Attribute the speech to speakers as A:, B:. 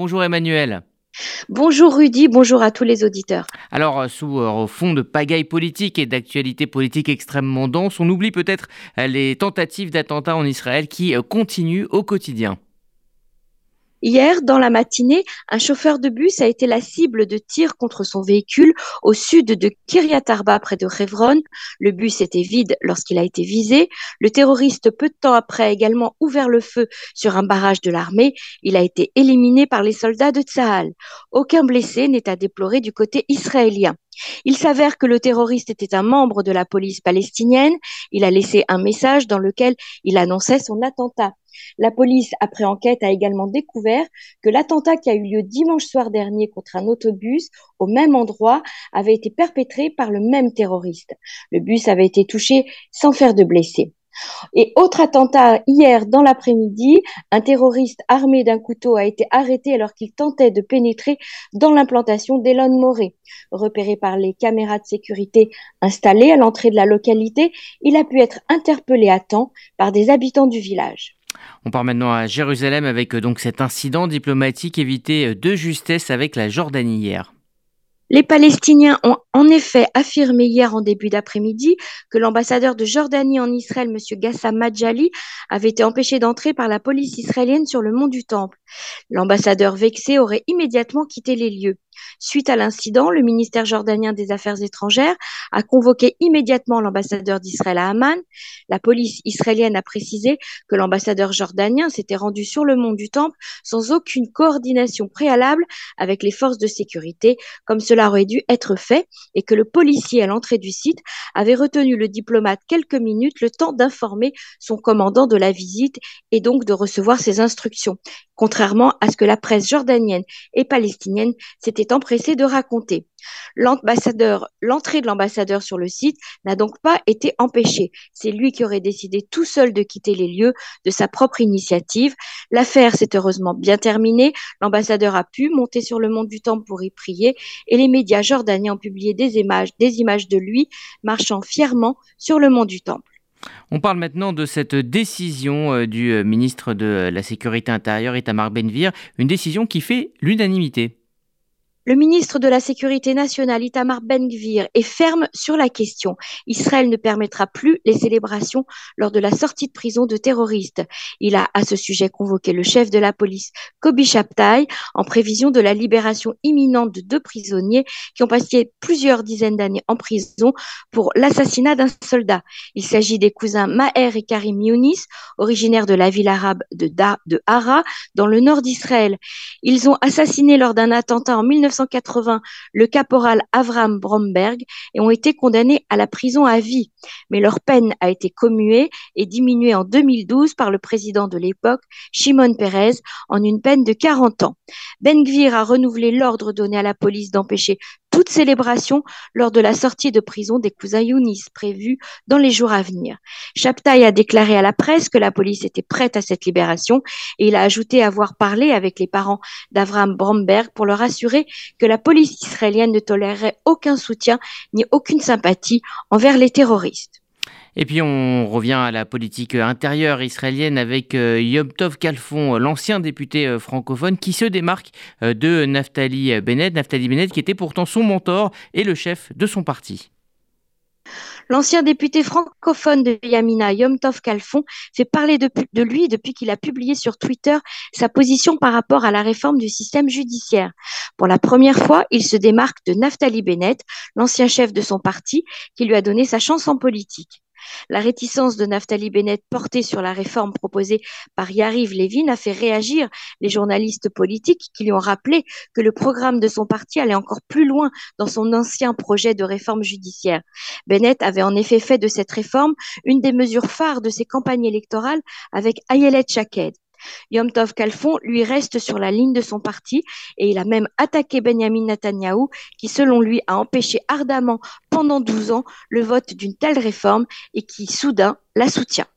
A: Bonjour Emmanuel.
B: Bonjour Rudy, bonjour à tous les auditeurs.
A: Alors, euh, sous euh, fond de pagaille politique et d'actualité politique extrêmement dense, on oublie peut-être euh, les tentatives d'attentats en Israël qui continuent au quotidien.
B: Hier, dans la matinée, un chauffeur de bus a été la cible de tirs contre son véhicule au sud de Kiryat Arba, près de Hebron. Le bus était vide lorsqu'il a été visé. Le terroriste, peu de temps après, a également ouvert le feu sur un barrage de l'armée. Il a été éliminé par les soldats de Tsahal. Aucun blessé n'est à déplorer du côté israélien. Il s'avère que le terroriste était un membre de la police palestinienne. Il a laissé un message dans lequel il annonçait son attentat. La police, après enquête, a également découvert que l'attentat qui a eu lieu dimanche soir dernier contre un autobus au même endroit avait été perpétré par le même terroriste. Le bus avait été touché sans faire de blessés. Et autre attentat hier dans l'après-midi, un terroriste armé d'un couteau a été arrêté alors qu'il tentait de pénétrer dans l'implantation d'Elon Moré. Repéré par les caméras de sécurité installées à l'entrée de la localité, il a pu être interpellé à temps par des habitants du village.
A: On part maintenant à Jérusalem avec euh, donc cet incident diplomatique évité euh, de justesse avec la Jordanie hier.
B: Les Palestiniens ont en effet affirmé hier en début d'après-midi que l'ambassadeur de Jordanie en Israël, M. Gassam Majali, avait été empêché d'entrer par la police israélienne sur le mont du Temple. L'ambassadeur vexé aurait immédiatement quitté les lieux. Suite à l'incident, le ministère jordanien des Affaires étrangères a convoqué immédiatement l'ambassadeur d'Israël à Amman. La police israélienne a précisé que l'ambassadeur jordanien s'était rendu sur le mont du Temple sans aucune coordination préalable avec les forces de sécurité, comme cela aurait dû être fait, et que le policier à l'entrée du site avait retenu le diplomate quelques minutes le temps d'informer son commandant de la visite et donc de recevoir ses instructions, contrairement à ce que la presse jordanienne et palestinienne s'était empressé de raconter. L'entrée de l'ambassadeur sur le site n'a donc pas été empêchée. C'est lui qui aurait décidé tout seul de quitter les lieux de sa propre initiative. L'affaire s'est heureusement bien terminée. L'ambassadeur a pu monter sur le mont du Temple pour y prier et les médias jordaniens ont publié des images, des images de lui marchant fièrement sur le mont du Temple.
A: On parle maintenant de cette décision euh, du euh, ministre de la Sécurité intérieure, Itamar Benvir, une décision qui fait l'unanimité.
B: Le ministre de la Sécurité nationale, Itamar Ben-Gvir, est ferme sur la question. Israël ne permettra plus les célébrations lors de la sortie de prison de terroristes. Il a à ce sujet convoqué le chef de la police, Kobi Shabtai, en prévision de la libération imminente de deux prisonniers qui ont passé plusieurs dizaines d'années en prison pour l'assassinat d'un soldat. Il s'agit des cousins Maher et Karim Younis, originaires de la ville arabe de, da, de Hara, dans le nord d'Israël. Ils ont assassiné lors d'un attentat en 19 1980 le caporal Avram Bromberg et ont été condamnés à la prison à vie. Mais leur peine a été commuée et diminuée en 2012 par le président de l'époque, Shimon Peres, en une peine de 40 ans. Ben Gvir a renouvelé l'ordre donné à la police d'empêcher toute célébration lors de la sortie de prison des cousins Younis prévue dans les jours à venir. Chaptaï a déclaré à la presse que la police était prête à cette libération et il a ajouté avoir parlé avec les parents d'Avram Bromberg pour leur assurer que la police israélienne ne tolérerait aucun soutien ni aucune sympathie envers les terroristes.
A: Et puis on revient à la politique intérieure israélienne avec euh, Yom Tov Kalfon, l'ancien député euh, francophone qui se démarque euh, de Naftali Bennett, Naftali Bennett qui était pourtant son mentor et le chef de son parti.
B: L'ancien député francophone de Yamina, Yom Tov Kalfon, fait parler de, de lui depuis qu'il a publié sur Twitter sa position par rapport à la réforme du système judiciaire. Pour la première fois, il se démarque de Naftali Bennett, l'ancien chef de son parti, qui lui a donné sa chance en politique. La réticence de Naftali Bennett portée sur la réforme proposée par Yariv Levin a fait réagir les journalistes politiques qui lui ont rappelé que le programme de son parti allait encore plus loin dans son ancien projet de réforme judiciaire. Bennett avait en effet fait de cette réforme une des mesures phares de ses campagnes électorales avec Ayelet Shaked. Yom Tov Kalfon, lui, reste sur la ligne de son parti et il a même attaqué Benjamin Netanyahou, qui, selon lui, a empêché ardemment pendant 12 ans le vote d'une telle réforme et qui, soudain, la soutient.